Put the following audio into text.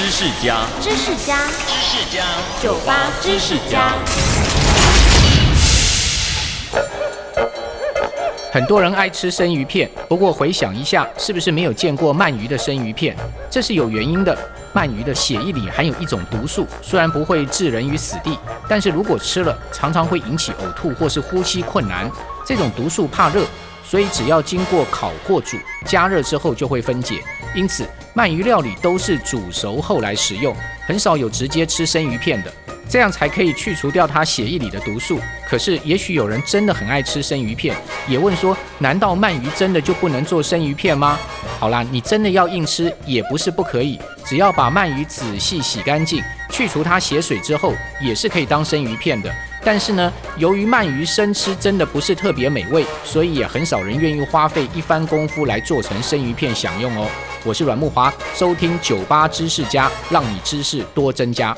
知识家，知识家，知识家，酒吧知识家。很多人爱吃生鱼片，不过回想一下，是不是没有见过鳗鱼的生鱼片？这是有原因的。鳗鱼的血液里含有一种毒素，虽然不会置人于死地，但是如果吃了，常常会引起呕吐或是呼吸困难。这种毒素怕热，所以只要经过烤或煮，加热之后就会分解。因此，鳗鱼料理都是煮熟后来食用，很少有直接吃生鱼片的。这样才可以去除掉它血液里的毒素。可是，也许有人真的很爱吃生鱼片，也问说：难道鳗鱼真的就不能做生鱼片吗？好啦，你真的要硬吃也不是不可以，只要把鳗鱼仔细洗干净，去除它血水之后，也是可以当生鱼片的。但是呢，由于鳗鱼生吃真的不是特别美味，所以也很少人愿意花费一番功夫来做成生鱼片享用哦。我是阮木华，收听酒吧知识家，让你知识多增加。